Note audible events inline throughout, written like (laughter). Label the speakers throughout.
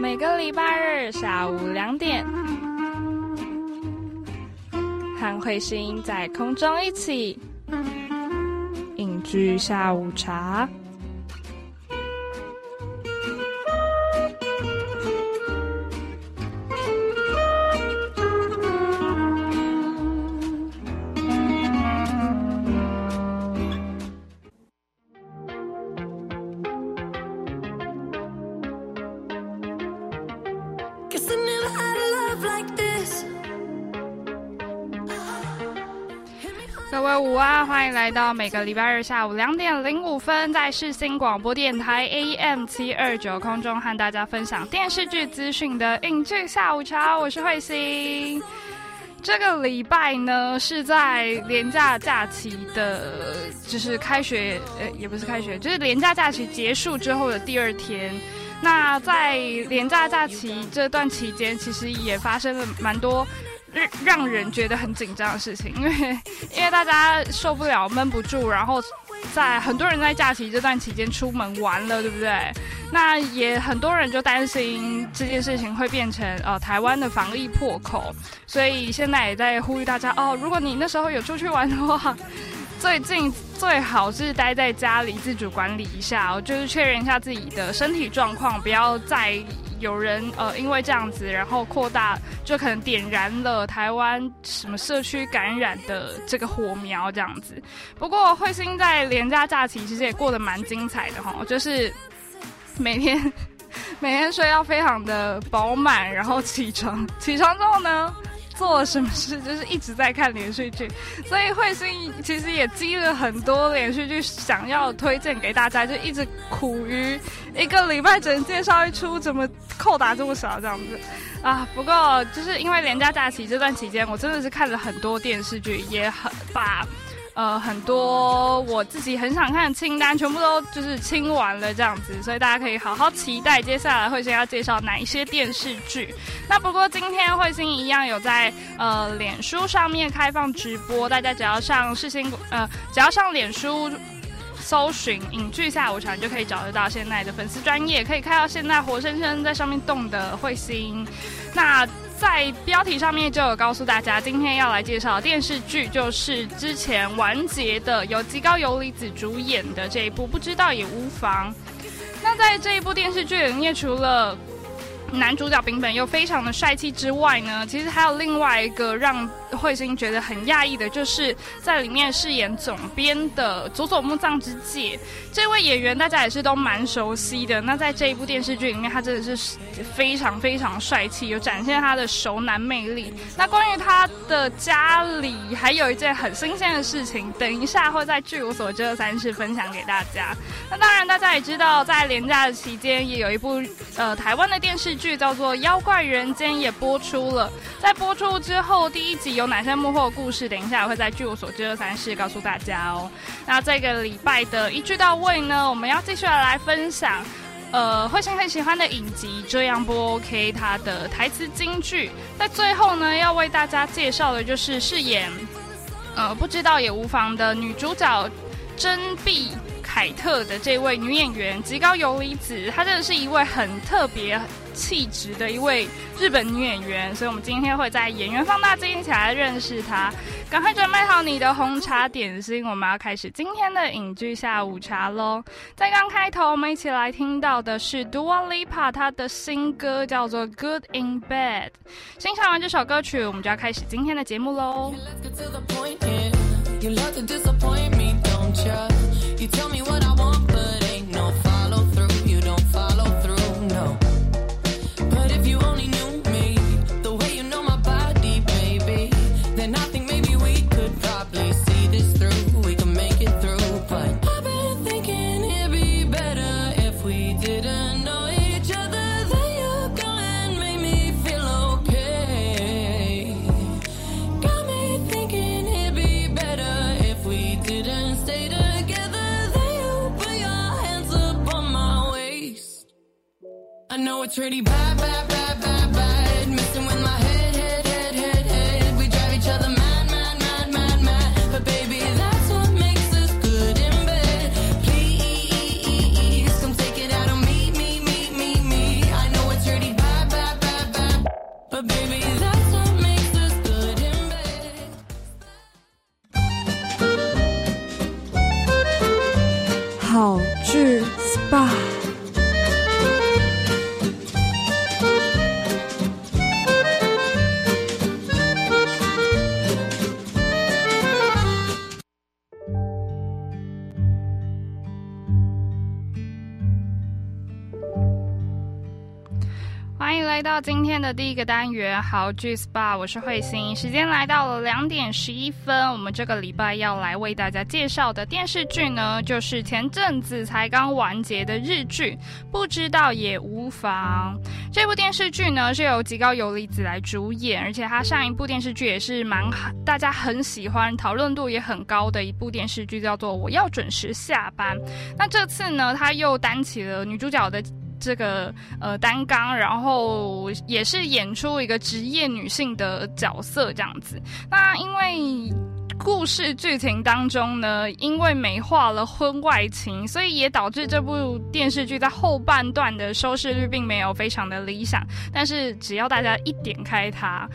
Speaker 1: 每个礼拜日下午两点，和彗星在空中一起饮居下午茶。到每个礼拜二下午两点零五分，在世新广播电台 AM 七二九空中和大家分享电视剧资讯的影剧下午茶。我是慧心。这个礼拜呢是在廉假假期的，就是开学，呃，也不是开学，就是廉假假期结束之后的第二天。那在廉假假期这段期间，其实也发生了蛮多。让让人觉得很紧张的事情，因 (laughs) 为因为大家受不了闷不住，然后在很多人在假期这段期间出门玩了，对不对？那也很多人就担心这件事情会变成呃台湾的防疫破口，所以现在也在呼吁大家哦，如果你那时候有出去玩的话，最近最好是待在家里自主管理一下，就是确认一下自己的身体状况，不要再。有人呃，因为这样子，然后扩大，就可能点燃了台湾什么社区感染的这个火苗，这样子。不过彗星在连假假期其实也过得蛮精彩的哈，就是每天 (laughs) 每天睡到非常的饱满，然后起床起床之后呢。做了什么事，就是一直在看连续剧，(laughs) 所以慧心其实也积了很多连续剧，想要推荐给大家，就一直苦于一个礼拜只能介绍一出，怎么扣打这么少这样子啊？不过就是因为连假假期这段期间，我真的是看了很多电视剧，也很把。呃，很多我自己很想看的清单，全部都就是清完了这样子，所以大家可以好好期待接下来慧星要介绍哪一些电视剧。那不过今天慧星一样有在呃脸书上面开放直播，大家只要上世新呃只要上脸书搜寻影剧下午茶，就可以找得到现在的粉丝专业，可以看到现在活生生在上面动的慧星。那在标题上面就有告诉大家，今天要来介绍电视剧，就是之前完结的，由极高由里子主演的这一部，不知道也无妨。那在这一部电视剧里面，除了男主角丙本又非常的帅气之外呢，其实还有另外一个让慧心觉得很讶异的，就是在里面饰演总编的佐佐木藏之介这位演员，大家也是都蛮熟悉的。那在这一部电视剧里面，他真的是非常非常帅气，有展现他的熟男魅力。那关于他的家里，还有一件很新鲜的事情，等一下会在据我所知的三世分享给大家。那当然，大家也知道，在连假的期间，也有一部呃台湾的电视。剧叫做《妖怪人间》也播出了，在播出之后，第一集有哪些幕后故事？等一下我会在据我所知的三室告诉大家哦。那这个礼拜的一句到位呢，我们要继续来分享，呃，慧心很喜欢的影集，这样不 OK？它的台词金句，在最后呢，要为大家介绍的就是饰演，呃，不知道也无妨的女主角珍碧。凯特的这位女演员极高游离子，她真的是一位很特别气质的一位日本女演员，所以我们今天会在演员放大镜一起来认识她。赶快准备好你的红茶点心，我们要开始今天的影剧下午茶喽！在刚开头，我们一起来听到的是 Dua Lipa 她的新歌，叫做《Good in Bed》。欣赏完这首歌曲，我们就要开始今天的节目喽。You tell me what I know it's bad, bad, bad, bad, bad. With my head, head, head, head, head. We drive each other mad, mad, mad, mad, mad. But baby, that's what makes us good in bed. Please come take it out on me, me, me, me, me. I know it's pretty bad, bad, bad, bad. But baby, that's what makes us good in bed. 今天的第一个单元好剧 SPA，我是慧心。时间来到了两点十一分，我们这个礼拜要来为大家介绍的电视剧呢，就是前阵子才刚完结的日剧《不知道也无妨》。这部电视剧呢是由极高游离子来主演，而且他上一部电视剧也是蛮大家很喜欢、讨论度也很高的一部电视剧，叫做《我要准时下班》。那这次呢，他又担起了女主角的。这个呃单纲，然后也是演出一个职业女性的角色这样子。那因为故事剧情当中呢，因为美化了婚外情，所以也导致这部电视剧在后半段的收视率并没有非常的理想。但是只要大家一点开它。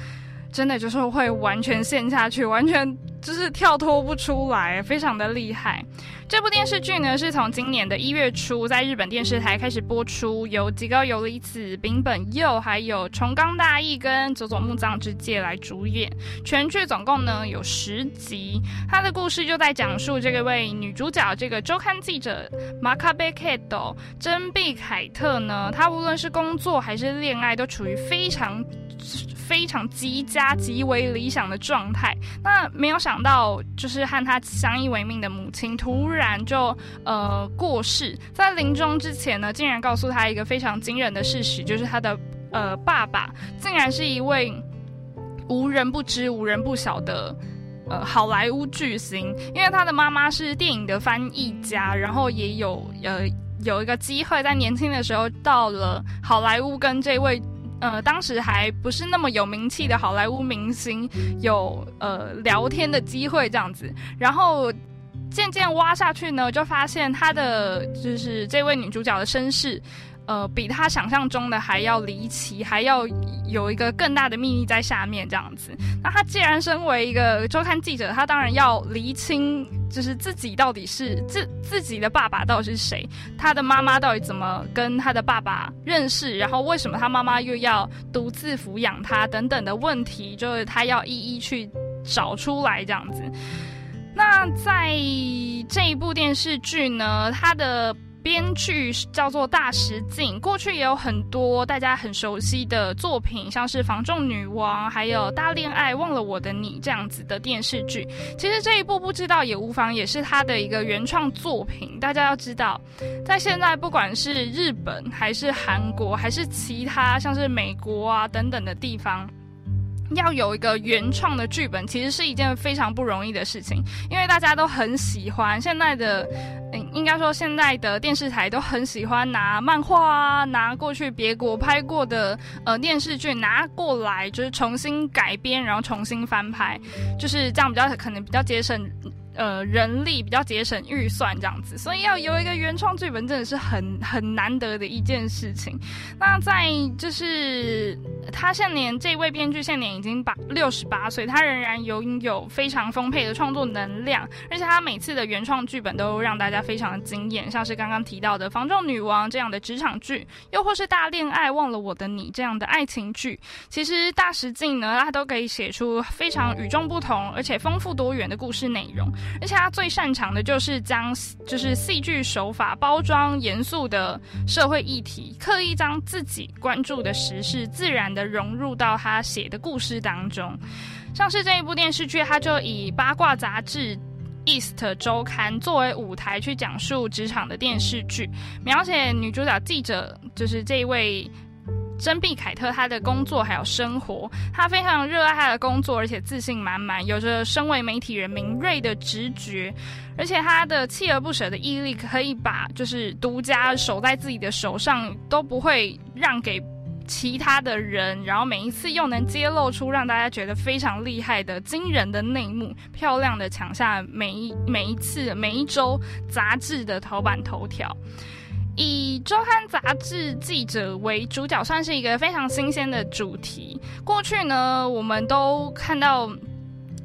Speaker 1: 真的就是会完全陷下去，完全就是跳脱不出来，非常的厉害。这部电视剧呢，是从今年的一月初在日本电视台开始播出，由吉高由里子、丙本佑、还有重冈大义跟佐佐木藏之介来主演。全剧总共呢有十集，他的故事就在讲述这个位女主角这个周刊记者马卡贝凯斗真碧凯特呢，她无论是工作还是恋爱，都处于非常。非常极佳、极为理想的状态。那没有想想到，就是和他相依为命的母亲突然就呃过世。在临终之前呢，竟然告诉他一个非常惊人的事实，就是他的呃爸爸竟然是一位无人不知、无人不晓的呃好莱坞巨星。因为他的妈妈是电影的翻译家，然后也有呃有一个机会在年轻的时候到了好莱坞跟这位。呃，当时还不是那么有名气的好莱坞明星，有呃聊天的机会这样子，然后渐渐挖下去呢，就发现她的就是这位女主角的身世。呃，比他想象中的还要离奇，还要有一个更大的秘密在下面这样子。那他既然身为一个周刊记者，他当然要厘清，就是自己到底是自自己的爸爸到底是谁，他的妈妈到底怎么跟他的爸爸认识，然后为什么他妈妈又要独自抚养他等等的问题，就是他要一一去找出来这样子。那在这一部电视剧呢，他的。编剧叫做大石静，过去也有很多大家很熟悉的作品，像是《防仲女王》还有《大恋爱忘了我的你》这样子的电视剧。其实这一部不知道也无妨，也是他的一个原创作品。大家要知道，在现在不管是日本还是韩国，还是其他像是美国啊等等的地方。要有一个原创的剧本，其实是一件非常不容易的事情，因为大家都很喜欢现在的，嗯，应该说现在的电视台都很喜欢拿漫画啊，拿过去别国拍过的呃电视剧拿过来，就是重新改编，然后重新翻拍，就是这样比较可能比较节省。呃，人力比较节省预算这样子，所以要有一个原创剧本真的是很很难得的一件事情。那在就是他现年这位编剧现年已经八六十八岁，他仍然拥有非常丰沛的创作能量，而且他每次的原创剧本都让大家非常的惊艳，像是刚刚提到的《防仲女王》这样的职场剧，又或是《大恋爱忘了我的你》这样的爱情剧。其实大实境呢，他都可以写出非常与众不同而且丰富多元的故事内容。而且他最擅长的就是将就是戏剧手法包装严肃的社会议题，刻意将自己关注的时事自然的融入到他写的故事当中。像是这一部电视剧，他就以八卦杂志《East 周刊》作为舞台去讲述职场的电视剧，描写女主角记者就是这一位。真碧凯特，她的工作还有生活，她非常热爱她的工作，而且自信满满，有着身为媒体人敏锐的直觉，而且她的锲而不舍的毅力，可以把就是独家守在自己的手上，都不会让给其他的人，然后每一次又能揭露出让大家觉得非常厉害的惊人的内幕，漂亮的抢下每一每一次每一周杂志的头版头条。以周刊杂志记者为主角，算是一个非常新鲜的主题。过去呢，我们都看到，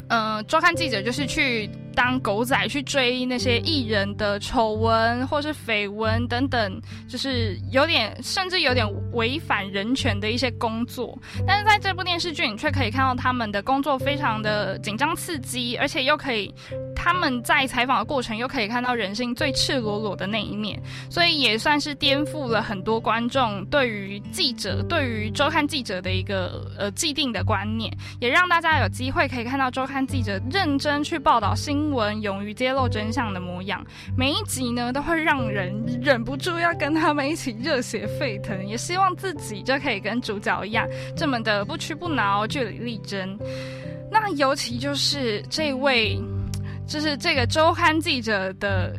Speaker 1: 嗯，周刊记者就是去当狗仔，去追那些艺人的丑闻或是绯闻等等，就是有点甚至有点违反人权的一些工作。但是在这部电视剧，你却可以看到他们的工作非常的紧张刺激，而且又可以。他们在采访的过程又可以看到人性最赤裸裸的那一面，所以也算是颠覆了很多观众对于记者、对于周刊记者的一个呃既定的观念，也让大家有机会可以看到周刊记者认真去报道新闻、勇于揭露真相的模样。每一集呢，都会让人忍不住要跟他们一起热血沸腾，也希望自己就可以跟主角一样这么的不屈不挠、据理力争。那尤其就是这位，就是这个周刊记者的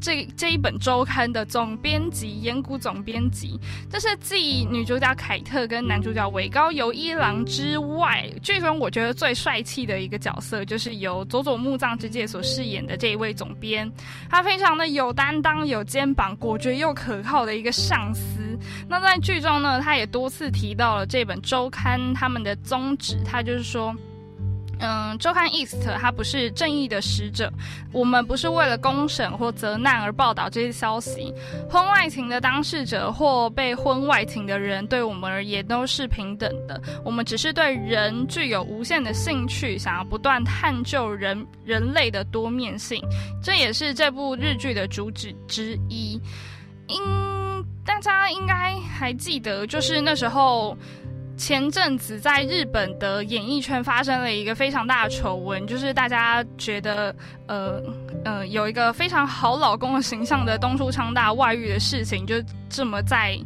Speaker 1: 这这一本周刊的总编辑，岩谷总编辑，这是继女主角凯特跟男主角尾高由一郎之外，剧中我觉得最帅气的一个角色，就是由佐佐木藏之介所饰演的这一位总编，他非常的有担当、有肩膀、果决又可靠的一个上司。那在剧中呢，他也多次提到了这本周刊他们的宗旨，他就是说。嗯，周刊 East 它不是正义的使者，我们不是为了公审或责难而报道这些消息。婚外情的当事者或被婚外情的人，对我们而言都是平等的。我们只是对人具有无限的兴趣，想要不断探究人人类的多面性，这也是这部日剧的主旨之一。应大家应该还记得，就是那时候。前阵子在日本的演艺圈发生了一个非常大的丑闻，就是大家觉得，呃，呃，有一个非常好老公的形象的东出昌大外遇的事情，就这么在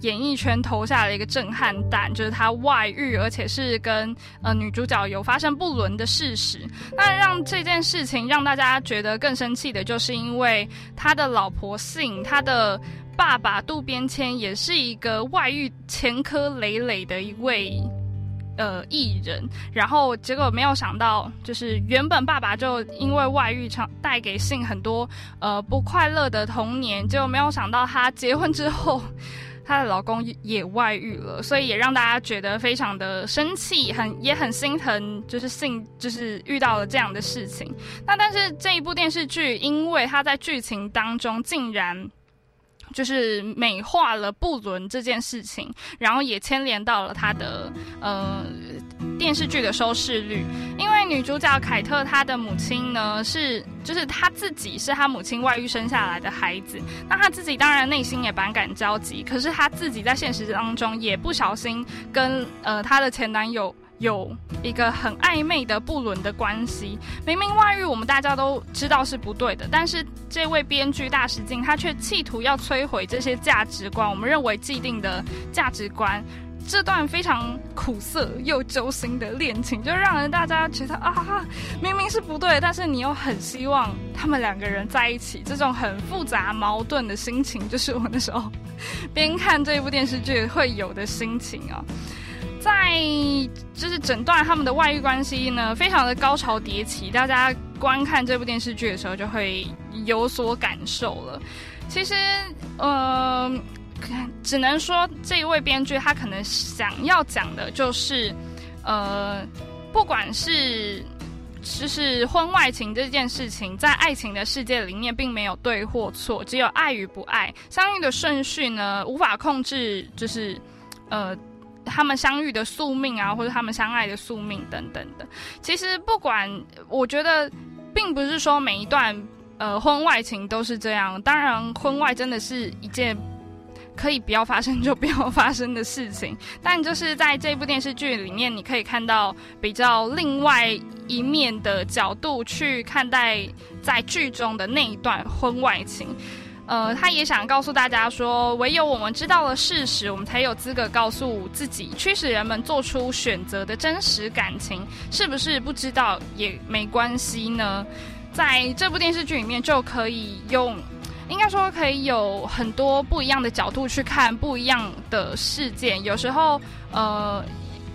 Speaker 1: 演艺圈投下了一个震撼弹，就是他外遇，而且是跟呃女主角有发生不伦的事实。那让这件事情让大家觉得更生气的，就是因为他的老婆姓他的。爸爸渡边谦也是一个外遇前科累累的一位呃艺人，然后结果没有想到，就是原本爸爸就因为外遇，常带给信很多呃不快乐的童年，结果没有想到他结婚之后，她的老公也外遇了，所以也让大家觉得非常的生气，很也很心疼，就是信就是遇到了这样的事情。那但是这一部电视剧，因为他在剧情当中竟然。就是美化了布伦这件事情，然后也牵连到了他的呃电视剧的收视率。因为女主角凯特她的母亲呢是，就是她自己是她母亲外遇生下来的孩子，那她自己当然内心也百感交集。可是她自己在现实当中也不小心跟呃她的前男友。有一个很暧昧的不伦的关系，明明外遇我们大家都知道是不对的，但是这位编剧大石静他却企图要摧毁这些价值观，我们认为既定的价值观，这段非常苦涩又揪心的恋情，就让人大家觉得啊，明明是不对，但是你又很希望他们两个人在一起，这种很复杂矛盾的心情，就是我那时候边看这部电视剧会有的心情啊。在就是整段他们的外遇关系呢，非常的高潮迭起。大家观看这部电视剧的时候，就会有所感受了。其实，呃，只能说这一位编剧他可能想要讲的就是，呃，不管是就是婚外情这件事情，在爱情的世界里面，并没有对或错，只有爱与不爱。相遇的顺序呢，无法控制，就是呃。他们相遇的宿命啊，或者他们相爱的宿命等等的，其实不管，我觉得并不是说每一段呃婚外情都是这样。当然，婚外真的是一件可以不要发生就不要发生的事情。但就是在这部电视剧里面，你可以看到比较另外一面的角度去看待在剧中的那一段婚外情。呃，他也想告诉大家说，唯有我们知道了事实，我们才有资格告诉自己，驱使人们做出选择的真实感情，是不是不知道也没关系呢？在这部电视剧里面，就可以用，应该说可以有很多不一样的角度去看不一样的事件。有时候，呃，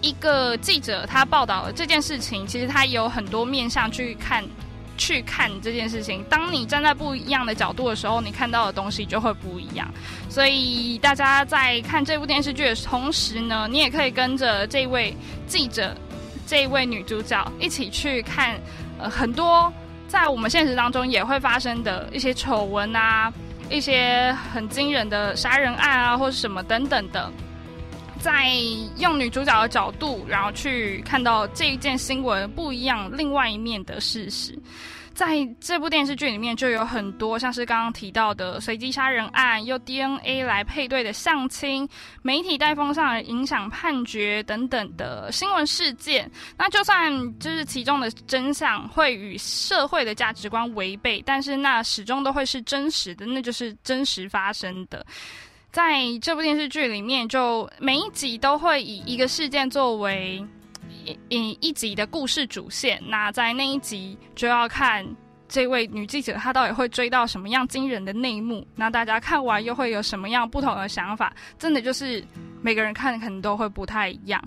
Speaker 1: 一个记者他报道了这件事情，其实他有很多面向去看。去看这件事情，当你站在不一样的角度的时候，你看到的东西就会不一样。所以大家在看这部电视剧的同时呢，你也可以跟着这位记者、这位女主角一起去看，呃，很多在我们现实当中也会发生的一些丑闻啊，一些很惊人的杀人案啊，或者什么等等的。在用女主角的角度，然后去看到这一件新闻不一样另外一面的事实。在这部电视剧里面就有很多像是刚刚提到的随机杀人案，用 DNA 来配对的相亲，媒体带风向影响判决等等的新闻事件。那就算就是其中的真相会与社会的价值观违背，但是那始终都会是真实的，那就是真实发生的。在这部电视剧里面，就每一集都会以一个事件作为。一一集的故事主线，那在那一集就要看这位女记者她到底会追到什么样惊人的内幕，那大家看完又会有什么样不同的想法？真的就是每个人看的可能都会不太一样。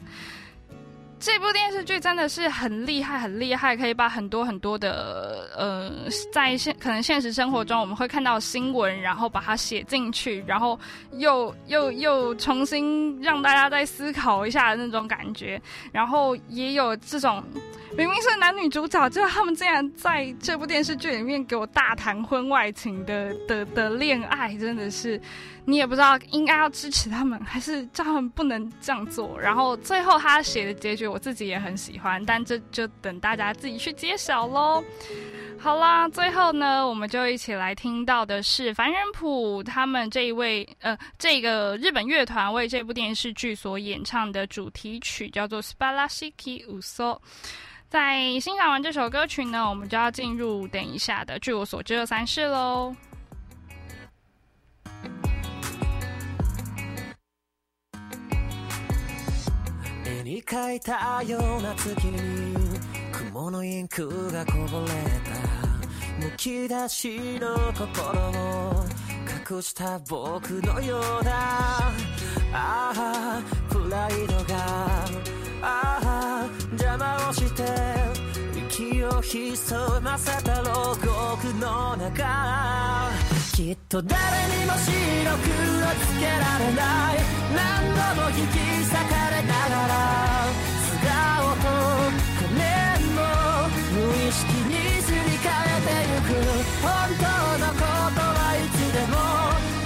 Speaker 1: 这部电视剧真的是很厉害，很厉害，可以把很多很多的呃，在现可能现实生活中我们会看到新闻，然后把它写进去，然后又又又重新让大家再思考一下的那种感觉，然后也有这种。明明是男女主角，就他们竟然在这部电视剧里面给我大谈婚外情的的的恋爱，真的是你也不知道应该要支持他们，还是叫他们不能这样做。然后最后他写的结局，我自己也很喜欢，但这就等大家自己去揭晓喽。好啦，最后呢，我们就一起来听到的是凡人谱他们这一位呃这个日本乐团为这部电视剧所演唱的主题曲，叫做《Spalashiki Uso》。在欣赏完这首歌曲呢，我们就要进入等一下的据我所知的三世喽。に描いたような月に雲のインクがこぼれた。むき出しの心を隠した僕のようだああプライドが。ああ邪魔をして息を潜ませた牢獄の中。きっと誰にも白黒つけられない。何度も引きながら素顔と仮面も無意識にすり替えてゆく本当のことはいつでも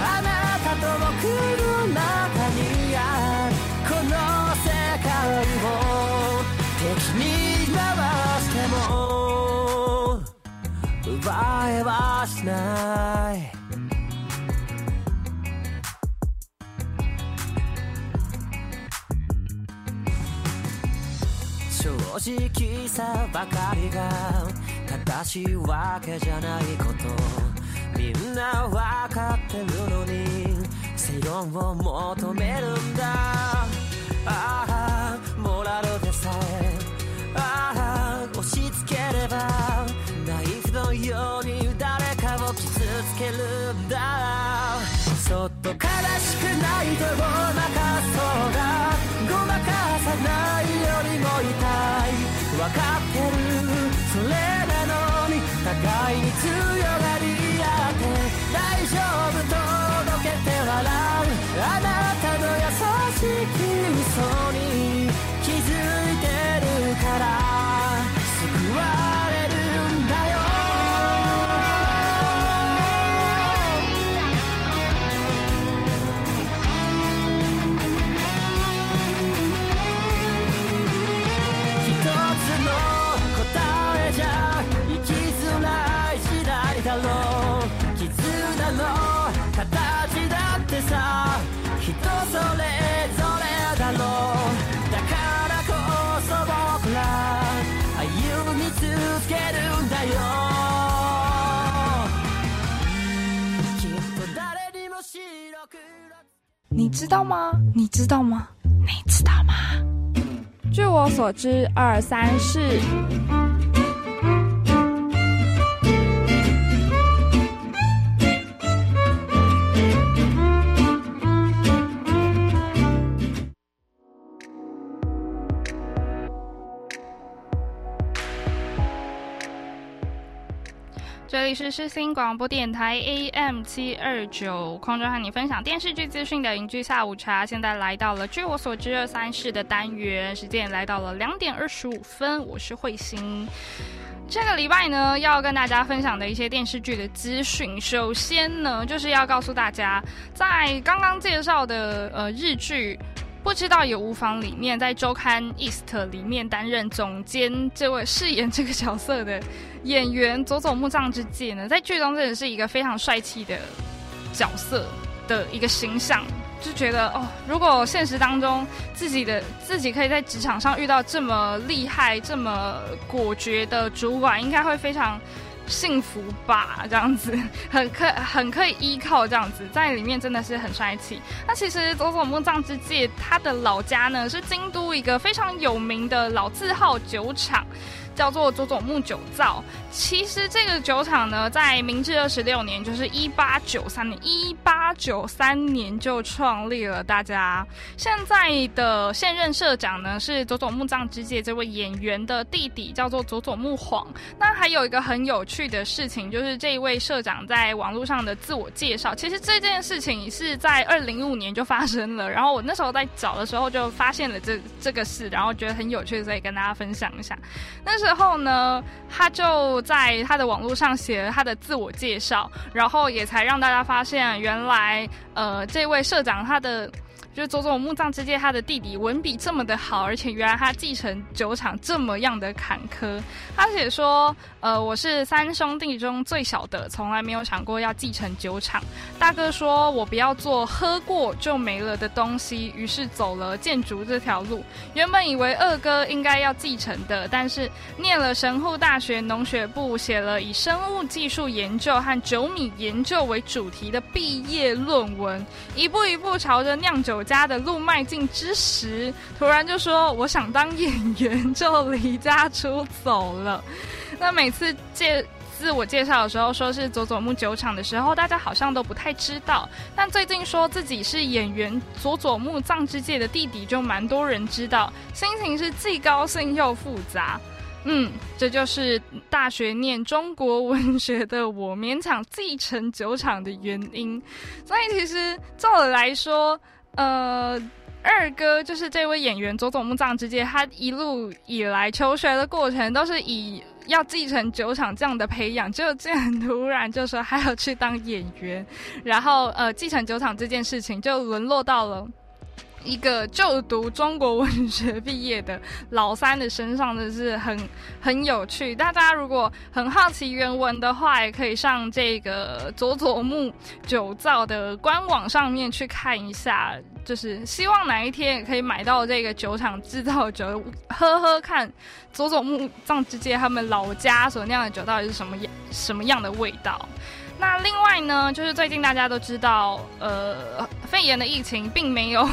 Speaker 1: あなたと僕の中にある。この世界を敵に回しても奪えはしない。正直さばかりが正しいわけじゃないことみんなわかってるのに正論を求めるんだ。ああモラルでさえああ押し付ければナイフのように誰かを傷つけるんだ。と悲しくないとごまかそうがごまかさないよりも痛いわかってるそれなのに互いに強がり合って大丈夫届けて笑う知道吗？你知道吗？你知道吗？据我所知，二三四。这里是世新广播电台 AM 七二九，空中和你分享电视剧资讯的影剧下午茶。现在来到了据我所知二三事的单元，时间也来到了两点二十五分。我是慧心。这个礼拜呢，要跟大家分享的一些电视剧的资讯，首先呢，就是要告诉大家，在刚刚介绍的呃日剧。不知道有无妨里面在周刊 East 里面担任总监这位饰演这个角色的演员佐佐木藏之介呢，在剧中真的是一个非常帅气的角色的一个形象。就觉得哦，如果现实当中自己的自己可以在职场上遇到这么厉害、这么果决的主管，应该会非常幸福吧？这样子 (laughs) 很可很可以依靠，这样子在里面真的是很帅气。那其实佐佐木藏之介他的老家呢是京都一个非常有名的老字号酒厂。叫做佐佐木酒造。其实这个酒厂呢，在明治二十六年，就是一八九三年，一八九三年就创立了。大家现在的现任社长呢，是佐佐木藏之介这位演员的弟弟，叫做佐佐木晃。那还有一个很有趣的事情，就是这一位社长在网络上的自我介绍。其实这件事情是在二零一五年就发生了，然后我那时候在找的时候就发现了这这个事，然后觉得很有趣，所以跟大家分享一下。那时。之后呢，他就在他的网络上写了他的自我介绍，然后也才让大家发现，原来呃，这位社长他的。就是佐佐木藏之介他的弟弟文笔这么的好，而且原来他继承酒厂这么样的坎坷。他写说：“呃，我是三兄弟中最小的，从来没有想过要继承酒厂。大哥说我不要做喝过就没了的东西，于是走了建筑这条路。原本以为二哥应该要继承的，但是念了神户大学农学部，写了以生物技术研究和酒米研究为主题的毕业论文，一步一步朝着酿酒。”家的路迈进之时，突然就说我想当演员，就离家出走了。那每次介自我介绍的时候，说是佐佐木酒厂的时候，大家好像都不太知道。但最近说自己是演员佐佐木藏之介的弟弟，就蛮多人知道，心情是既高兴又复杂。嗯，这就是大学念中国文学的我勉强继承酒厂的原因。所以其实照我来说。呃，二哥就是这位演员佐佐木藏之介，他一路以来求学的过程都是以要继承酒厂这样的培养，就这样突然就说还要去当演员，然后呃继承酒厂这件事情就沦落到了。一个就读中国文学毕业的老三的身上，的是很很有趣。大家如果很好奇原文的话，也可以上这个佐佐木酒造的官网上面去看一下。就是希望哪一天也可以买到这个酒厂制造酒，喝喝看佐佐木藏之介他们老家所酿的酒到底是什么样什么样的味道。那另外呢，就是最近大家都知道，呃，肺炎的疫情并没有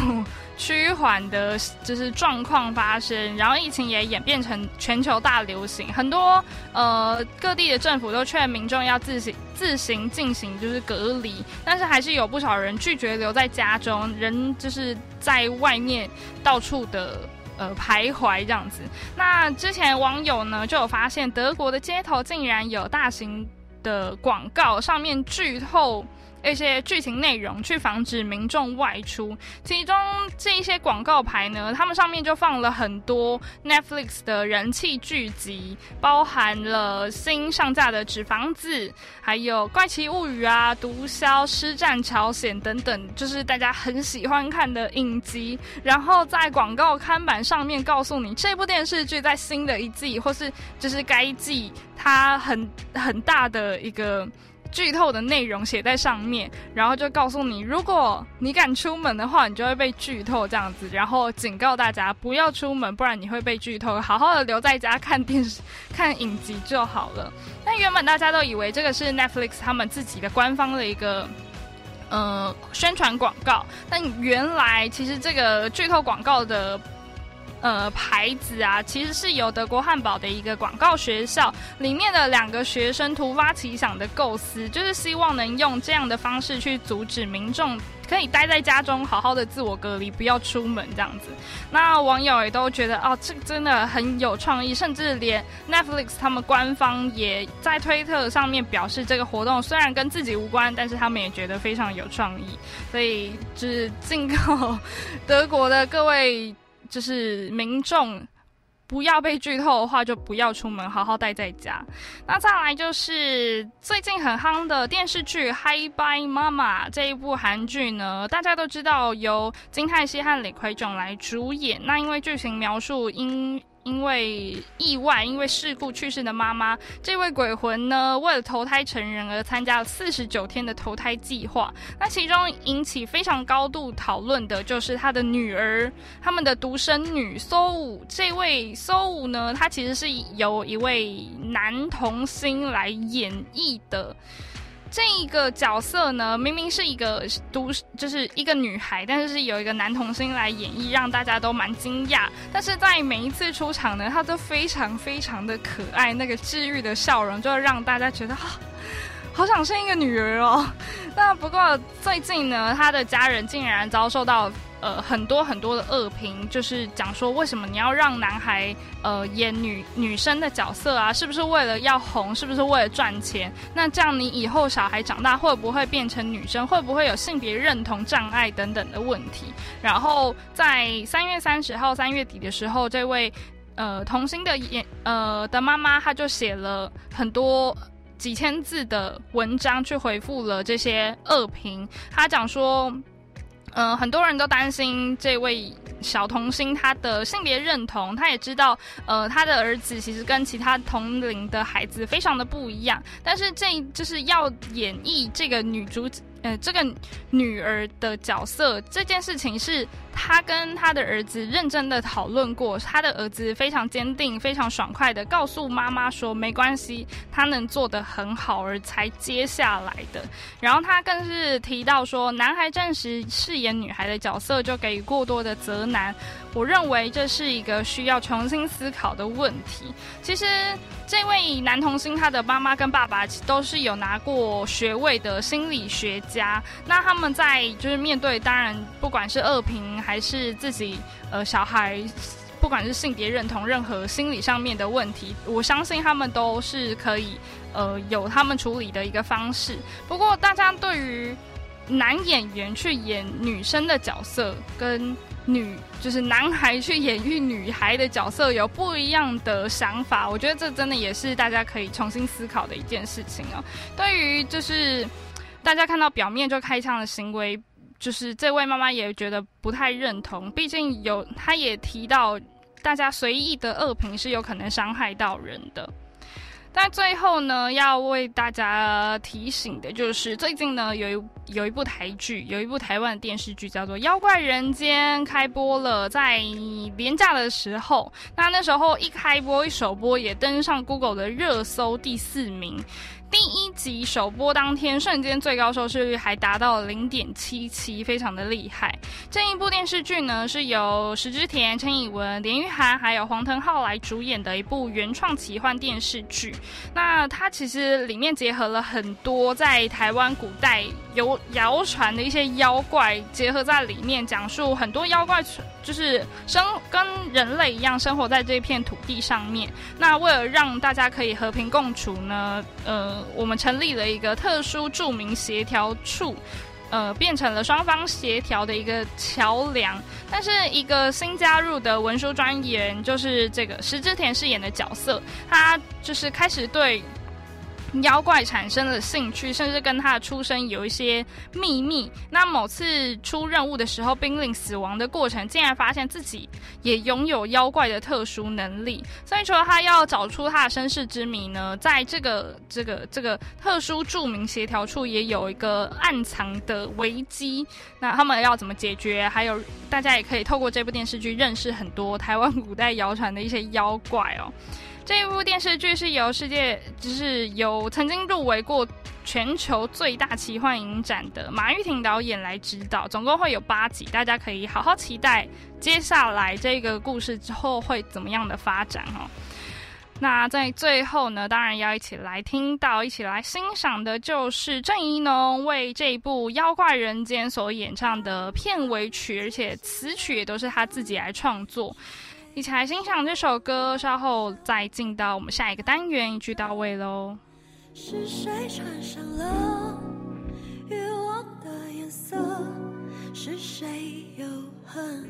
Speaker 1: 趋缓的，就是状况发生，然后疫情也演变成全球大流行，很多呃各地的政府都劝民众要自行自行进行就是隔离，但是还是有不少人拒绝留在家中，人就是在外面到处的呃徘徊这样子。那之前网友呢就有发现，德国的街头竟然有大型。的广告上面剧透一些剧情内容，去防止民众外出。其中这一些广告牌呢，他们上面就放了很多 Netflix 的人气剧集，包含了新上架的《纸房子》，还有《怪奇物语》啊，《毒枭》《师战朝鲜》等等，就是大家很喜欢看的影集。然后在广告看板上面告诉你，这部电视剧在新的一季，或是就是该季。它很很大的一个剧透的内容写在上面，然后就告诉你，如果你敢出门的话，你就会被剧透这样子，然后警告大家不要出门，不然你会被剧透，好好的留在家看电视、(laughs) 看影集就好了。那原本大家都以为这个是 Netflix 他们自己的官方的一个呃宣传广告，但原来其实这个剧透广告的。呃，牌子啊，其实是由德国汉堡的一个广告学校里面的两个学生突发奇想的构思，就是希望能用这样的方式去阻止民众可以待在家中好好的自我隔离，不要出门这样子。那网友也都觉得哦，这真的很有创意，甚至连 Netflix 他们官方也在推特上面表示，这个活动虽然跟自己无关，但是他们也觉得非常有创意，所以只敬告 (laughs) 德国的各位。就是民众不要被剧透的话，就不要出门，好好待在家。那再来就是最近很夯的电视剧《Hi Bye 妈妈》这一部韩剧呢，大家都知道由金泰熙和李奎炯来主演。那因为剧情描述因因为意外，因为事故去世的妈妈，这位鬼魂呢，为了投胎成人而参加了四十九天的投胎计划。那其中引起非常高度讨论的就是他的女儿，他们的独生女搜武。这位搜武呢，他其实是由一位男童星来演绎的。这一个角色呢，明明是一个独，就是一个女孩，但是是有一个男童星来演绎，让大家都蛮惊讶。但是在每一次出场呢，她都非常非常的可爱，那个治愈的笑容，就让大家觉得啊，好想生一个女儿哦。那不过最近呢，他的家人竟然遭受到。呃，很多很多的恶评，就是讲说为什么你要让男孩呃演女女生的角色啊？是不是为了要红？是不是为了赚钱？那这样你以后小孩长大会不会变成女生？会不会有性别认同障碍等等的问题？然后在三月三十号三月底的时候，这位呃童星的演呃的妈妈，她就写了很多几千字的文章去回复了这些恶评。她讲说。嗯，很多人都担心这位小童星他的性别认同，他也知道，呃，他的儿子其实跟其他同龄的孩子非常的不一样，但是这就是要演绎这个女主。呃，这个女儿的角色这件事情是他跟他的儿子认真的讨论过，他的儿子非常坚定、非常爽快的告诉妈妈说没关系，他能做得很好，而才接下来的。然后他更是提到说，男孩暂时饰演女孩的角色就给予过多的责难，我认为这是一个需要重新思考的问题。其实这位男童星他的妈妈跟爸爸都是有拿过学位的心理学。家，那他们在就是面对，当然不管是恶评还是自己呃小孩，不管是性别认同任何心理上面的问题，我相信他们都是可以呃有他们处理的一个方式。不过大家对于男演员去演女生的角色，跟女就是男孩去演绎女孩的角色有不一样的想法，我觉得这真的也是大家可以重新思考的一件事情哦。对于就是。大家看到表面就开枪的行为，就是这位妈妈也觉得不太认同。毕竟有，她也提到，大家随意的恶评是有可能伤害到人的。那最后呢，要为大家提醒的就是，最近呢有一有一部台剧，有一部台湾的电视剧叫做《妖怪人间》开播了，在廉价的时候，那那时候一开播一首播也登上 Google 的热搜第四名。第一集首播当天，瞬间最高收视率还达到零点七七，非常的厉害。这一部电视剧呢，是由石之田、陈以文、连玉涵还有黄腾浩来主演的一部原创奇幻电视剧。那它其实里面结合了很多在台湾古代有谣传的一些妖怪，结合在里面，讲述很多妖怪就是生跟人类一样生活在这片土地上面。那为了让大家可以和平共处呢，呃。我们成立了一个特殊著名协调处，呃，变成了双方协调的一个桥梁。但是一个新加入的文书专员，就是这个石之田饰演的角色，他就是开始对。妖怪产生了兴趣，甚至跟他的出生有一些秘密。那某次出任务的时候，濒临死亡的过程，竟然发现自己也拥有妖怪的特殊能力。所以说，他要找出他的身世之谜呢，在这个这个这个特殊著名协调处，也有一个暗藏的危机。那他们要怎么解决？还有，大家也可以透过这部电视剧认识很多台湾古代谣传的一些妖怪哦。这一部电视剧是由世界，就是由曾经入围过全球最大奇幻影展的马玉婷导演来指导，总共会有八集，大家可以好好期待接下来这个故事之后会怎么样的发展哦。那在最后呢，当然要一起来听到、一起来欣赏的就是郑怡农为这一部《妖怪人间》所演唱的片尾曲，而且词曲也都是他自己来创作。一起来欣赏这首歌稍后再进到我们下一个单元一句到位喽。是谁穿上了欲望的颜色？是谁
Speaker 2: 有恨？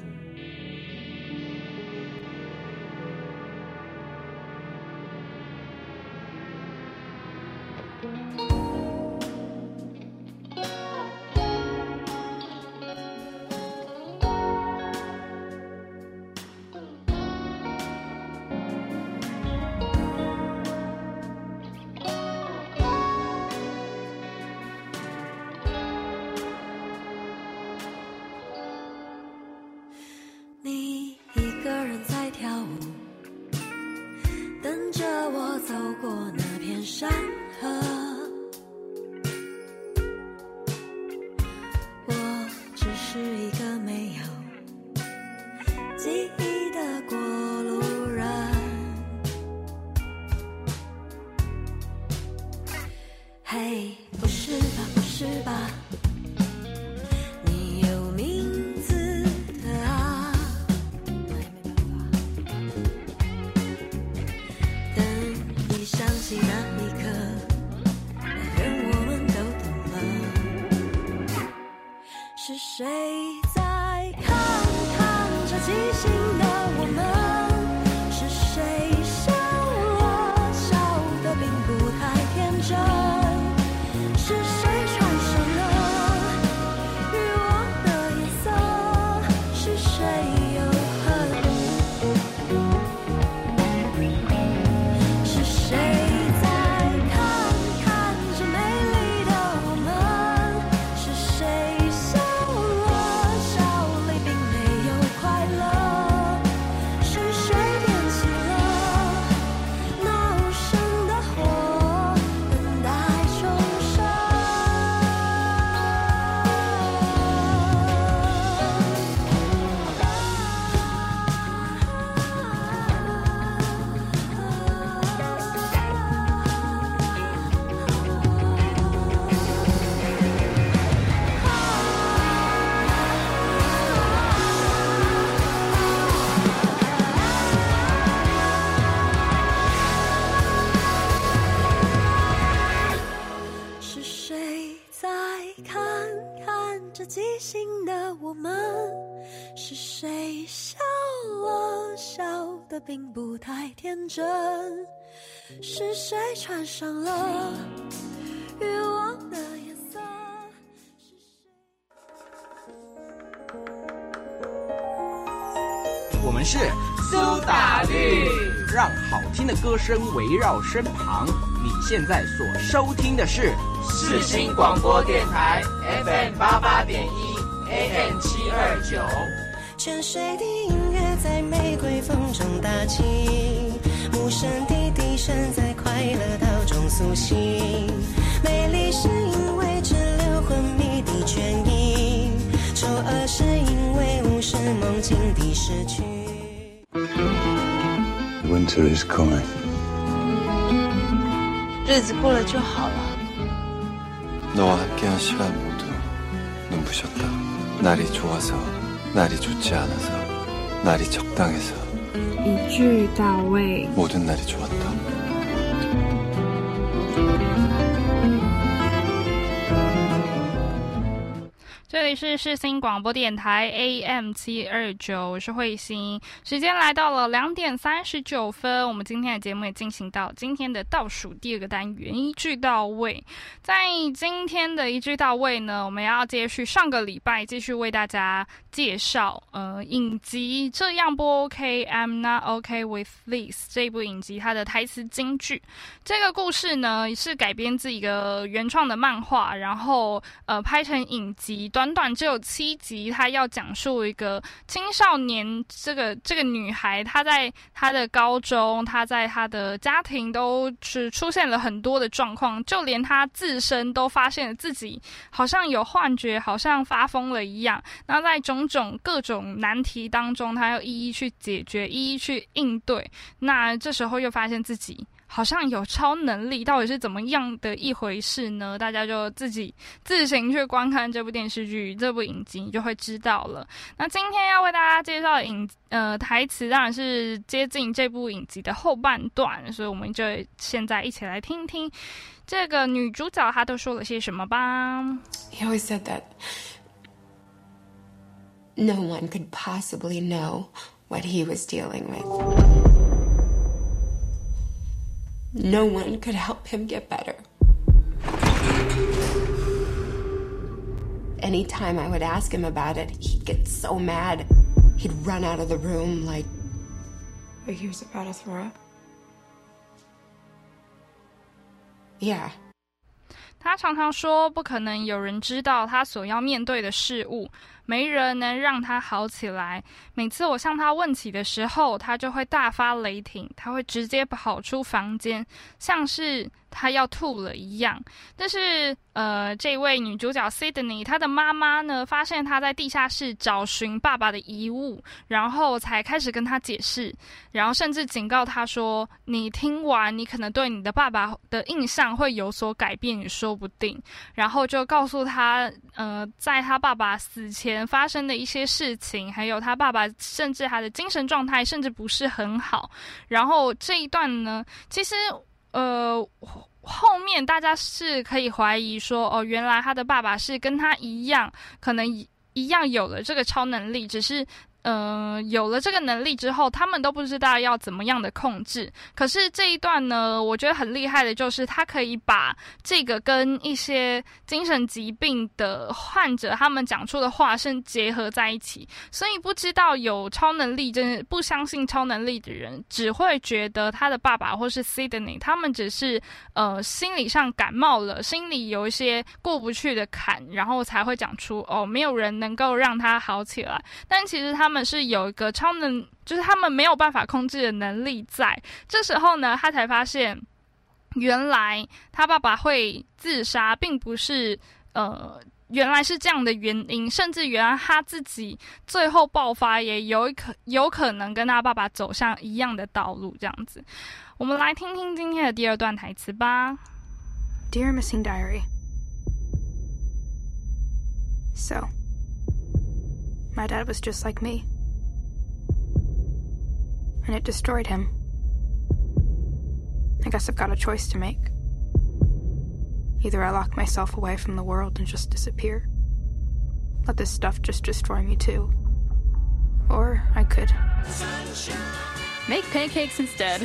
Speaker 2: 看着即兴的我们？是谁笑了，笑得并不太天真？是谁穿上了欲望的颜色？是谁？
Speaker 3: 我们是苏打绿，让好听的歌声围绕身旁。你现在所收听的是
Speaker 4: 世新广播电台 FM 八八点一 AM 七二九。
Speaker 2: 泉水的音乐在玫瑰风中打起，无声的笛声在快乐岛中苏醒。美丽是因为滞留昏迷的倦意，丑恶是因为无视梦境的失去。
Speaker 5: Winter is coming.
Speaker 6: 日子过了就好了。
Speaker 5: 너와 함께한 시간 모두 눈부셨다. 날이 좋아서, 날이 좋지 않아서, 날이 적당해서
Speaker 7: 一句到位。
Speaker 5: 모든 날이 좋았다.
Speaker 1: 这里是世新广播电台 AM 七二九，我是慧心。时间来到了两点三十九分，我们今天的节目也进行到今天的倒数第二个单元，一句到位。在今天的一句到位呢，我们要继续上个礼拜，继续为大家介绍呃影集《这样不 OK》，I'm not OK with this 这部影集它的台词金句。这个故事呢是改编自一个原创的漫画，然后呃拍成影集，短短只有七集。它要讲述一个青少年，这个这个女孩，她在她的高中，她在她的家庭都是出现了很多的状况，就连她自身都发现了自己好像有幻觉，好像发疯了一样。那在中种各种难题当中，他要一一去解决，一一去应对。那这时候又发现自己。好像有超能力，到底是怎么样的一回事呢？大家就自己自行去观看这部电视剧、这部影集，你就会知道了。那今天要为大家介绍影呃台词，当然是接近这部影集的后半段，所以我们就现在一起来听听这个女主角她都说了些什么吧。
Speaker 8: He always said that no one could possibly know what he was dealing with. No one could help him get better. Anytime I would ask him about it, he'd get so mad. He'd run out of the room like. Like he was about to throw up? Yeah.
Speaker 1: 他常常说，不可能有人知道他所要面对的事物， 没人能让他好起来。每次我向他问起的时候，他就会大发雷霆，他会直接跑出房间，像是。他要吐了一样，但是呃，这位女主角 Sydney，她的妈妈呢，发现她在地下室找寻爸爸的遗物，然后才开始跟她解释，然后甚至警告她说：“你听完，你可能对你的爸爸的印象会有所改变，也说不定。”然后就告诉她，呃，在他爸爸死前发生的一些事情，还有他爸爸甚至他的精神状态甚至不是很好。然后这一段呢，其实。呃，后面大家是可以怀疑说，哦，原来他的爸爸是跟他一样，可能一样有了这个超能力，只是。呃，有了这个能力之后，他们都不知道要怎么样的控制。可是这一段呢，我觉得很厉害的就是，他可以把这个跟一些精神疾病的患者他们讲出的话是结合在一起。所以不知道有超能力，真的不相信超能力的人，只会觉得他的爸爸或是 Sydney 他们只是呃心理上感冒了，心里有一些过不去的坎，然后才会讲出哦，没有人能够让他好起来。但其实他们。是有一个超能，就是他们没有办法控制的能力，在这时候呢，他才发现，原来他爸爸会自杀，并不是呃，原来是这样的原因，甚至原来他自己最后爆发也有可有可能跟他爸爸走向一样的道路，这样子。我们来听听今天的第二段台词吧。
Speaker 9: Dear Missing Diary. So. My dad was just like me. And it destroyed him. I guess I've got a choice to make. Either I lock myself away from the world and just disappear, let this stuff just destroy me too. Or I could.
Speaker 10: Make pancakes instead.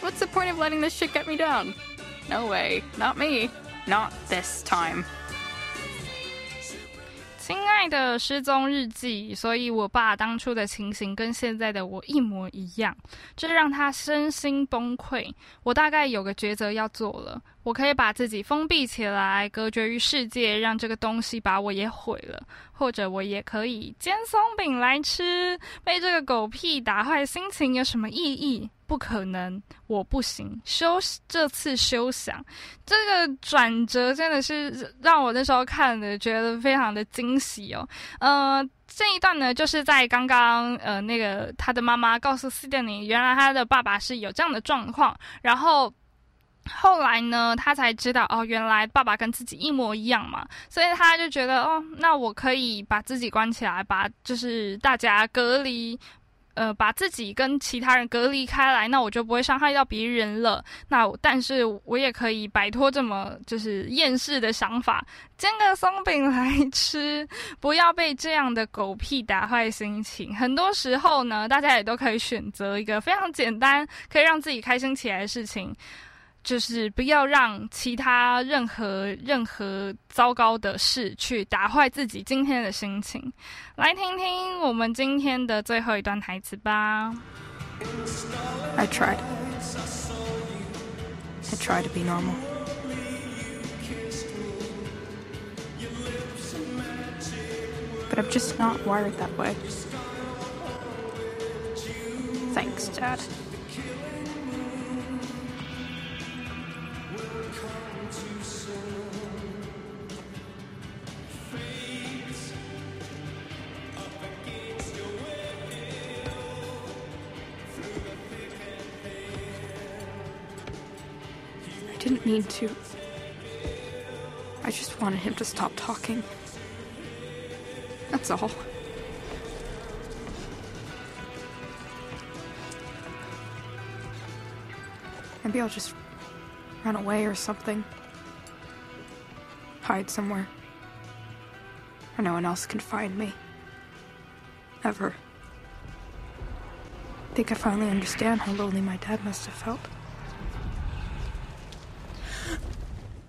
Speaker 10: What's the point of letting this shit get me down? No way. Not me. Not this time.
Speaker 1: 的失踪日记，所以我爸当初的情形跟现在的我一模一样，这让他身心崩溃。我大概有个抉择要做了。我可以把自己封闭起来，隔绝于世界，让这个东西把我也毁了；或者我也可以煎松饼来吃。被这个狗屁打坏心情有什么意义？不可能，我不行。休这次休想，这个转折真的是让我那时候看的觉得非常的惊喜哦。呃，这一段呢，就是在刚刚呃那个他的妈妈告诉斯蒂尼，原来他的爸爸是有这样的状况，然后。后来呢，他才知道哦，原来爸爸跟自己一模一样嘛，所以他就觉得哦，那我可以把自己关起来，把就是大家隔离，呃，把自己跟其他人隔离开来，那我就不会伤害到别人了。那但是我也可以摆脱这么就是厌世的想法，煎个松饼来吃，不要被这样的狗屁打坏心情。很多时候呢，大家也都可以选择一个非常简单，可以让自己开心起来的事情。就是不要让其他任何任何糟糕的事去打坏自己今天的心情。来听听我们今天的最后一段台词吧。
Speaker 9: I tried. I tried to be normal. But I'm just not wired that way. Thanks, Dad. To. I just wanted him to stop talking. That's all. Maybe I'll just run away or something. Hide somewhere. Where no one else can find me. Ever. I think I finally understand how lonely my dad must have felt.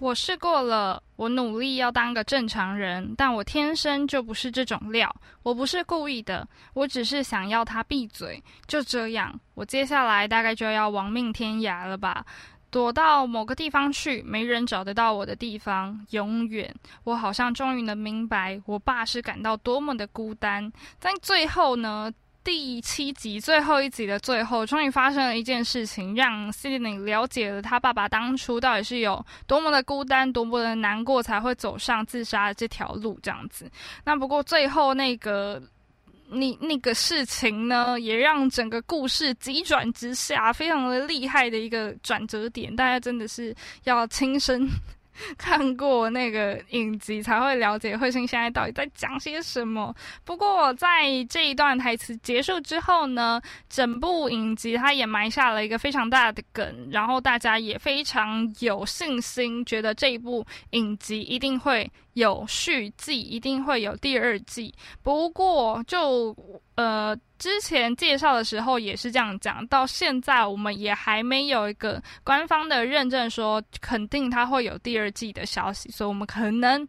Speaker 1: 我试过了，我努力要当个正常人，但我天生就不是这种料。我不是故意的，我只是想要他闭嘴。就这样，我接下来大概就要亡命天涯了吧。躲到某个地方去，没人找得到我的地方，永远。我好像终于能明白，我爸是感到多么的孤单。但最后呢，第七集最后一集的最后，终于发生了一件事情，让 Sidney 了解了他爸爸当初到底是有多么的孤单，多么的难过，才会走上自杀的这条路。这样子。那不过最后那个。你那个事情呢，也让整个故事急转直下，非常的厉害的一个转折点，大家真的是要亲身。(laughs) 看过那个影集才会了解彗星现在到底在讲些什么。不过在这一段台词结束之后呢，整部影集它也埋下了一个非常大的梗，然后大家也非常有信心，觉得这一部影集一定会有续季，一定会有第二季。不过就呃。之前介绍的时候也是这样讲，到现在我们也还没有一个官方的认证说肯定它会有第二季的消息，所以我们可能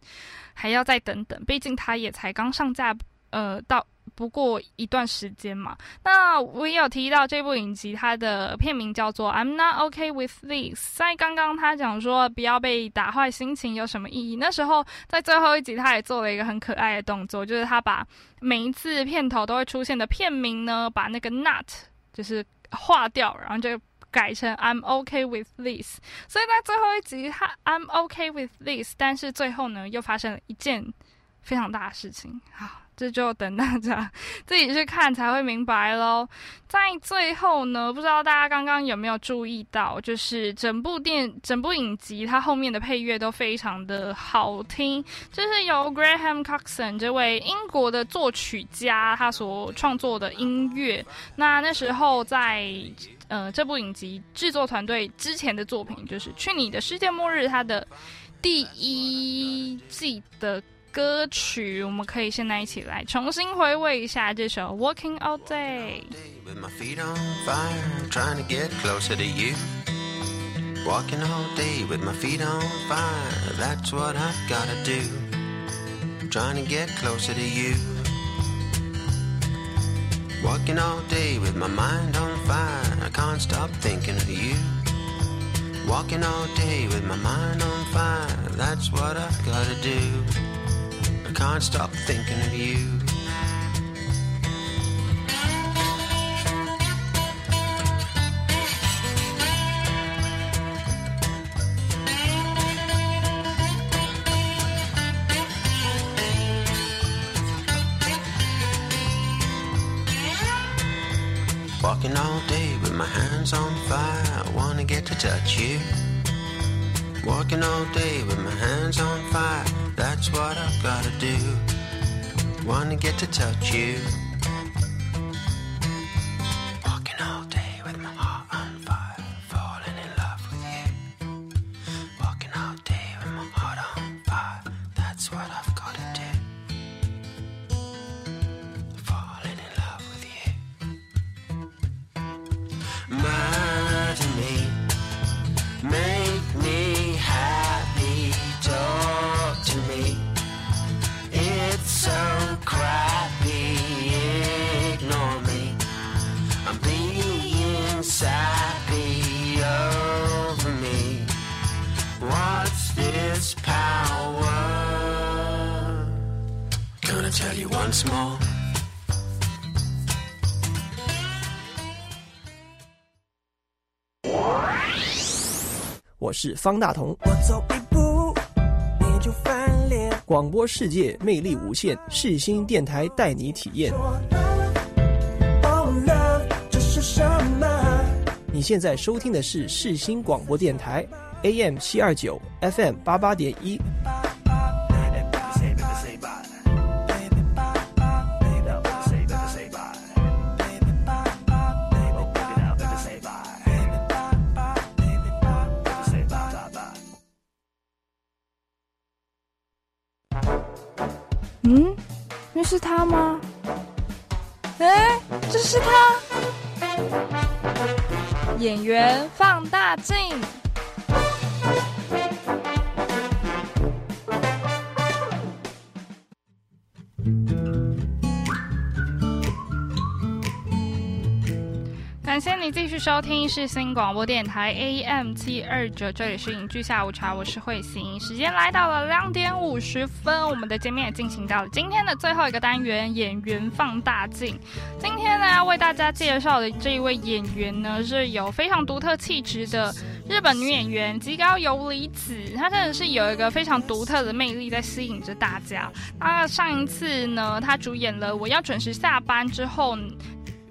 Speaker 1: 还要再等等，毕竟它也才刚上架，呃，到。不过一段时间嘛，那我也有提到这部影集，它的片名叫做《I'm Not OK with This》。在刚刚他讲说不要被打坏心情有什么意义？那时候在最后一集，他也做了一个很可爱的动作，就是他把每一次片头都会出现的片名呢，把那个 Not 就是划掉，然后就改成 I'm OK with This。所以在最后一集，他 I'm OK with This，但是最后呢，又发生了一件非常大的事情。好。这就等大家自己去看才会明白喽。在最后呢，不知道大家刚刚有没有注意到，就是整部电、整部影集，它后面的配乐都非常的好听，就是由 Graham Coxon 这位英国的作曲家他所创作的音乐。那那时候在呃这部影集制作团队之前的作品，就是《去你的世界末日》它的第一季的。歌曲，我们可以现在一起来重新回味一下这首《Walking All Day》。Walking all day with my feet on fire, that's what I've gotta do. Trying to get closer to you. Walking all day with my mind on fire, I can't stop thinking of you. Walking all day with my mind on fire, that's what I've gotta do can't stop thinking of you. 我是方大同。我走一步，你就翻脸。广播世界魅力无限，世新电台带你体验。你现在收听的是世新广播电台，AM 七二九，FM 八八点一。大镜。收听是新广播电台 AM 七二九，这里是影剧下午茶，我是慧心。时间来到了两点五十分，我们的见面也进行到了今天的最后一个单元——演员放大镜。今天呢，要为大家介绍的这一位演员呢，是有非常独特气质的日本女演员吉高由里子。她真的是有一个非常独特的魅力在吸引着大家。那上一次呢，她主演了《我要准时下班》之后。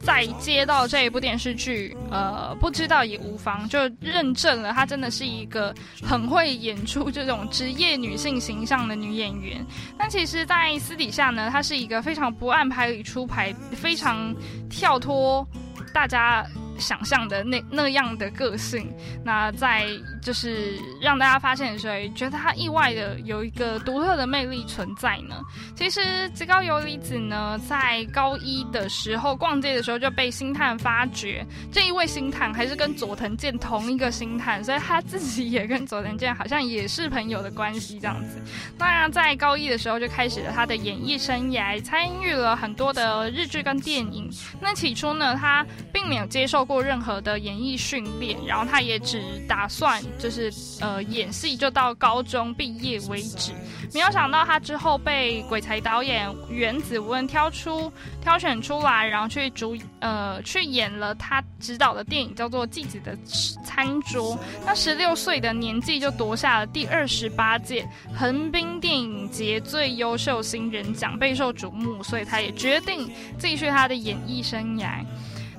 Speaker 1: 再接到这一部电视剧，呃，不知道也无妨，就认证了她真的是一个很会演出这种职业女性形象的女演员。但其实，在私底下呢，她是一个非常不按牌理出牌、非常跳脱大家想象的那那样的个性。那在就是让大家发现的时候，觉得他意外的有一个独特的魅力存在呢。其实吉高由里子呢，在高一的时候逛街的时候就被星探发掘。这一位星探还是跟佐藤健同一个星探，所以他自己也跟佐藤健好像也是朋友的关系这样子。那，在高一的时候就开始了他的演艺生涯，参与了很多的日剧跟电影。那起初呢，他并没有接受过任何的演艺训练，然后他也只打算。就是呃演戏就到高中毕业为止，没有想到他之后被鬼才导演原子文挑出挑选出来，然后去主呃去演了他执导的电影叫做《继子的餐桌》。那十六岁的年纪就夺下了第二十八届横滨电影节最优秀新人奖，备受瞩目，所以他也决定继续他的演艺生涯。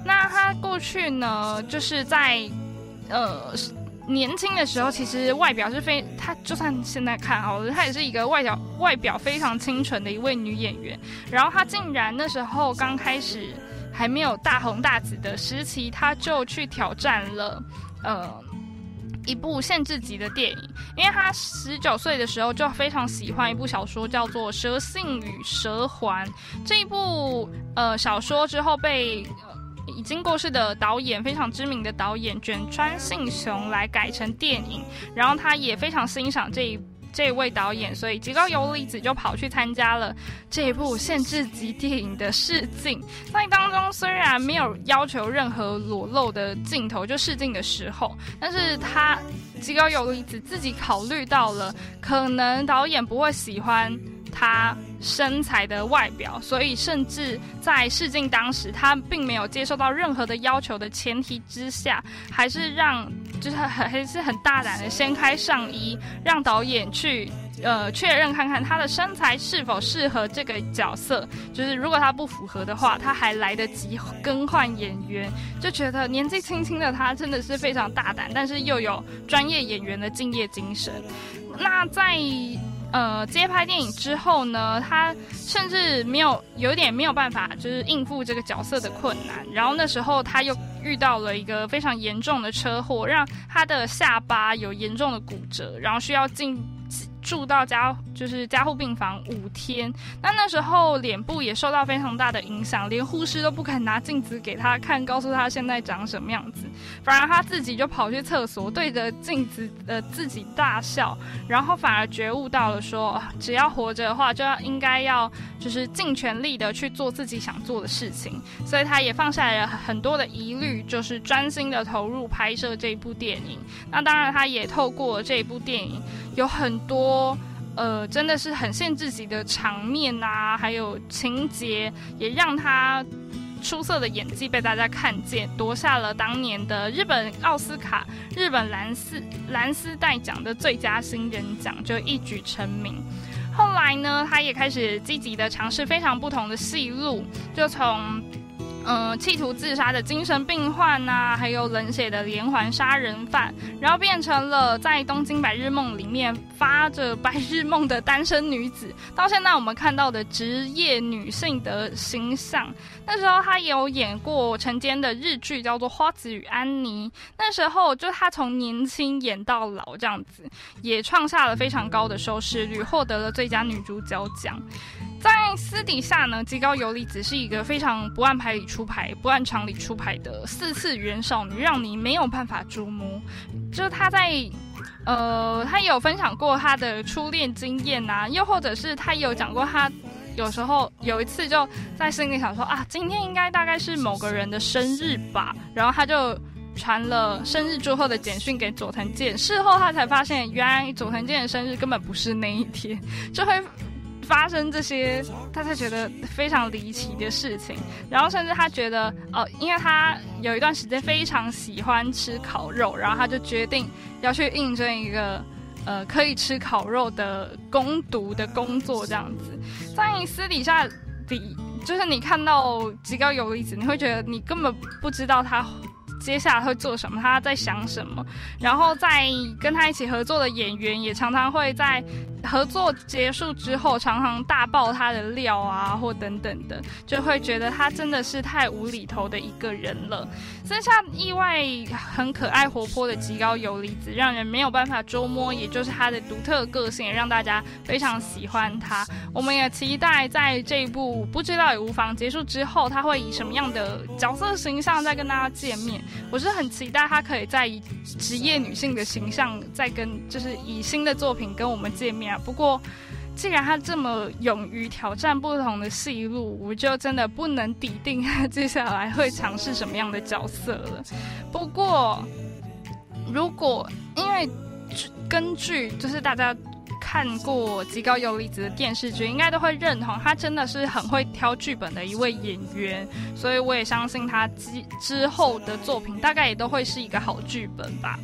Speaker 1: 那他过去呢，就是在呃。年轻的时候，其实外表是非，她就算现在看好了，她也是一个外表外表非常清纯的一位女演员。然后她竟然那时候刚开始还没有大红大紫的时期，她就去挑战了呃一部限制级的电影，因为她十九岁的时候就非常喜欢一部小说，叫做《蛇性与蛇环》这一部呃小说之后被。已经过世的导演，非常知名的导演卷川信雄来改成电影，然后他也非常欣赏这一这位导演，所以吉高由里子就跑去参加了这一部限制级电影的试镜。在当中虽然没有要求任何裸露的镜头，就试镜的时候，但是他吉高由里子自己考虑到了，可能导演不会喜欢。他身材的外表，所以甚至在试镜当时，他并没有接受到任何的要求的前提之下，还是让就是还是很大胆的掀开上衣，让导演去呃确认看看他的身材是否适合这个角色。就是如果他不符合的话，他还来得及更换演员。就觉得年纪轻轻的他真的是非常大胆，但是又有专业演员的敬业精神。那在。呃，接拍电影之后呢，他甚至没有有点没有办法，就是应付这个角色的困难。然后那时候他又遇到了一个非常严重的车祸，让他的下巴有严重的骨折，然后需要进。住到家就是加护病房五天，那那时候脸部也受到非常大的影响，连护士都不肯拿镜子给他看，告诉他现在长什么样子，反而他自己就跑去厕所对着镜子的自己大笑，然后反而觉悟到了说，只要活着的话，就要应该要就是尽全力的去做自己想做的事情，所以他也放下了很多的疑虑，就是专心的投入拍摄这一部电影。那当然，他也透过这一部电影。有很多，呃，真的是很限制级的场面啊，还有情节，也让他出色的演技被大家看见，夺下了当年的日本奥斯卡、日本蓝丝蓝丝带奖的最佳新人奖，就一举成名。后来呢，他也开始积极的尝试非常不同的戏路，就从。嗯，企图自杀的精神病患呐，还有冷血的连环杀人犯，然后变成了在《东京白日梦》里面发着白日梦的单身女子，到现在我们看到的职业女性的形象。那时候她也有演过晨间的日剧，叫做《花子与安妮》。那时候就她从年轻演到老这样子，也创下了非常高的收视率，获得了最佳女主角奖。在私底下呢，吉高由里子是一个非常不按牌理出牌、不按常理出牌的四次元少女，让你没有办法捉摸。就是她在，呃，她有分享过她的初恋经验呐，又或者是她有讲过她有时候有一次就在心里想说啊，今天应该大概是某个人的生日吧，然后他就传了生日祝贺的简讯给佐藤健，事后他才发现，原来佐藤健的生日根本不是那一天，就会。发生这些，他才觉得非常离奇的事情。然后甚至他觉得，哦，因为他有一段时间非常喜欢吃烤肉，然后他就决定要去应征一个，呃，可以吃烤肉的攻读的工作。这样子，在你私底下底，就是你看到极高有离子，你会觉得你根本不知道他。接下来会做什么？他在想什么？然后在跟他一起合作的演员也常常会在合作结束之后，常常大爆他的料啊，或等等的，就会觉得他真的是太无厘头的一个人了。剩下意外很可爱活泼的极高游离子，让人没有办法捉摸，也就是他的独特个性，让大家非常喜欢他。我们也期待在这一部不知道也无妨结束之后，他会以什么样的角色形象再跟大家见面。我是很期待她可以在以职业女性的形象，再跟就是以新的作品跟我们见面啊。不过，既然她这么勇于挑战不同的戏路，我就真的不能抵定她接下来会尝试什么样的角色了。不过，如果因为根据就是大家。看过极高游离子的电视剧，应该都会认同他真的是很会挑剧本的一位演员，所以我也相信他之之后的作品大概也都会是一个好剧本吧。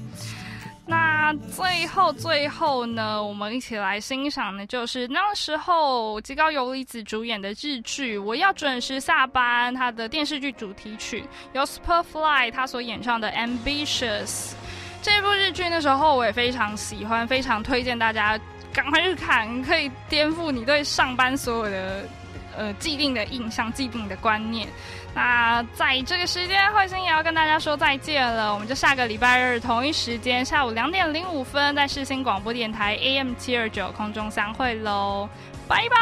Speaker 1: 那最后最后呢，我们一起来欣赏的就是那时候极高游离子主演的日剧《我要准时下班》，他的电视剧主题曲由 Superfly 他所演唱的《Ambitious》。这部日剧那时候我也非常喜欢，非常推荐大家。赶快去看可以颠覆你对上班所有的呃既定的印象既定的观念。那在这个时间慧心也要跟大家说再见了我们就下个礼拜日同一时间下午两点零五分在世新广播电台 am 七二九空中相会喽拜拜。